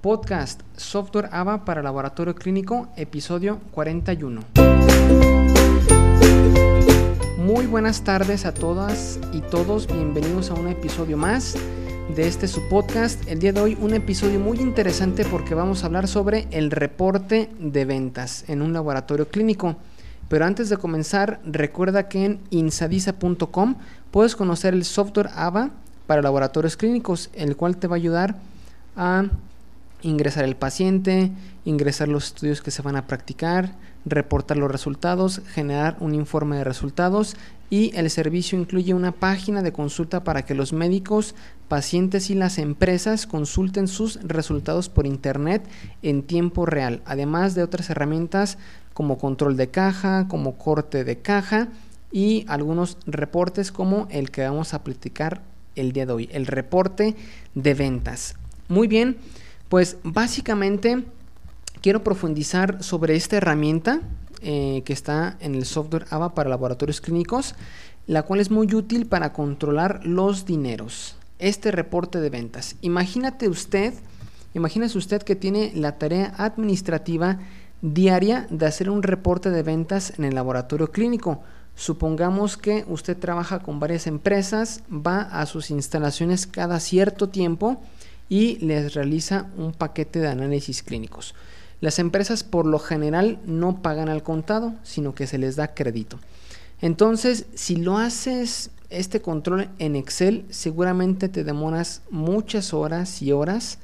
Podcast Software AVA para Laboratorio Clínico, episodio 41. Muy buenas tardes a todas y todos, bienvenidos a un episodio más de este su podcast. El día de hoy un episodio muy interesante porque vamos a hablar sobre el reporte de ventas en un laboratorio clínico. Pero antes de comenzar, recuerda que en insadisa.com puedes conocer el software AVA para laboratorios clínicos, el cual te va a ayudar a ingresar el paciente, ingresar los estudios que se van a practicar, reportar los resultados, generar un informe de resultados y el servicio incluye una página de consulta para que los médicos, pacientes y las empresas consulten sus resultados por internet en tiempo real, además de otras herramientas como control de caja, como corte de caja y algunos reportes como el que vamos a platicar el día de hoy, el reporte de ventas. Muy bien, pues básicamente quiero profundizar sobre esta herramienta eh, que está en el software AVA para laboratorios clínicos, la cual es muy útil para controlar los dineros. Este reporte de ventas. Imagínate usted, imagínese usted que tiene la tarea administrativa diaria de hacer un reporte de ventas en el laboratorio clínico. Supongamos que usted trabaja con varias empresas, va a sus instalaciones cada cierto tiempo y les realiza un paquete de análisis clínicos. Las empresas por lo general no pagan al contado, sino que se les da crédito. Entonces, si lo haces este control en Excel, seguramente te demoras muchas horas y horas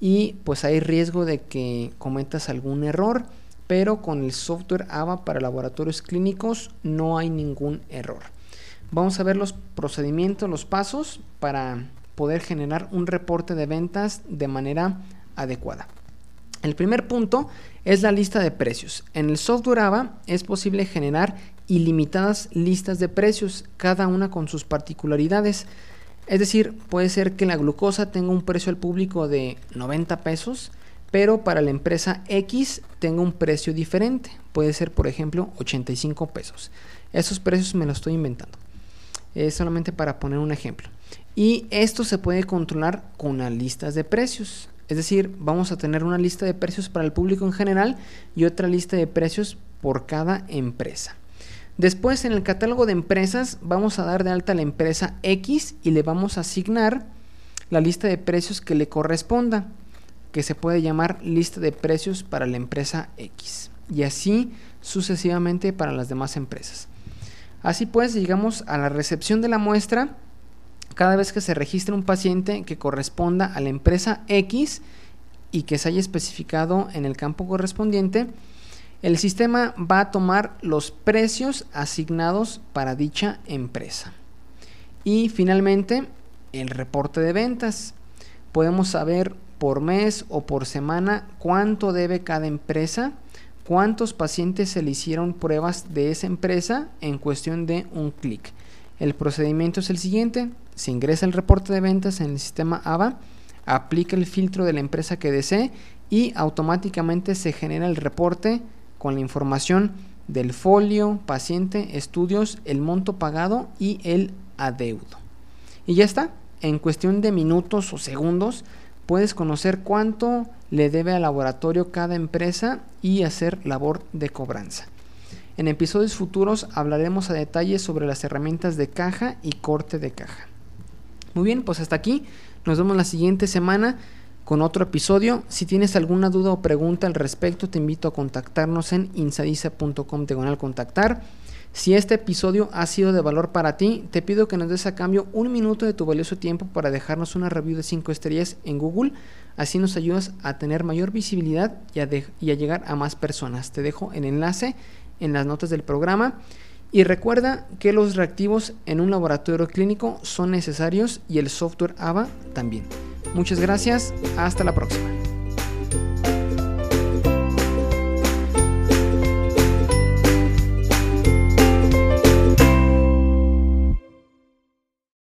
y pues hay riesgo de que cometas algún error, pero con el software AVA para laboratorios clínicos no hay ningún error. Vamos a ver los procedimientos, los pasos para poder generar un reporte de ventas de manera adecuada. El primer punto es la lista de precios. En el software AVA es posible generar ilimitadas listas de precios, cada una con sus particularidades. Es decir, puede ser que la glucosa tenga un precio al público de 90 pesos, pero para la empresa X tenga un precio diferente. Puede ser, por ejemplo, 85 pesos. Esos precios me los estoy inventando. Es solamente para poner un ejemplo. Y esto se puede controlar con las listas de precios. Es decir, vamos a tener una lista de precios para el público en general y otra lista de precios por cada empresa. Después en el catálogo de empresas vamos a dar de alta a la empresa X y le vamos a asignar la lista de precios que le corresponda, que se puede llamar lista de precios para la empresa X. Y así sucesivamente para las demás empresas. Así pues, llegamos a la recepción de la muestra cada vez que se registre un paciente que corresponda a la empresa X y que se haya especificado en el campo correspondiente, el sistema va a tomar los precios asignados para dicha empresa. Y finalmente, el reporte de ventas. Podemos saber por mes o por semana cuánto debe cada empresa, cuántos pacientes se le hicieron pruebas de esa empresa en cuestión de un clic. El procedimiento es el siguiente, se ingresa el reporte de ventas en el sistema AVA, aplica el filtro de la empresa que desee y automáticamente se genera el reporte con la información del folio, paciente, estudios, el monto pagado y el adeudo. Y ya está, en cuestión de minutos o segundos puedes conocer cuánto le debe al laboratorio cada empresa y hacer labor de cobranza. En episodios futuros hablaremos a detalle sobre las herramientas de caja y corte de caja. Muy bien, pues hasta aquí. Nos vemos la siguiente semana con otro episodio. Si tienes alguna duda o pregunta al respecto, te invito a contactarnos en insadiza.com diagonal contactar. Si este episodio ha sido de valor para ti, te pido que nos des a cambio un minuto de tu valioso tiempo para dejarnos una review de 5 estrellas en Google. Así nos ayudas a tener mayor visibilidad y a, y a llegar a más personas. Te dejo el enlace en las notas del programa. Y recuerda que los reactivos en un laboratorio clínico son necesarios y el software AVA también. Muchas gracias, hasta la próxima.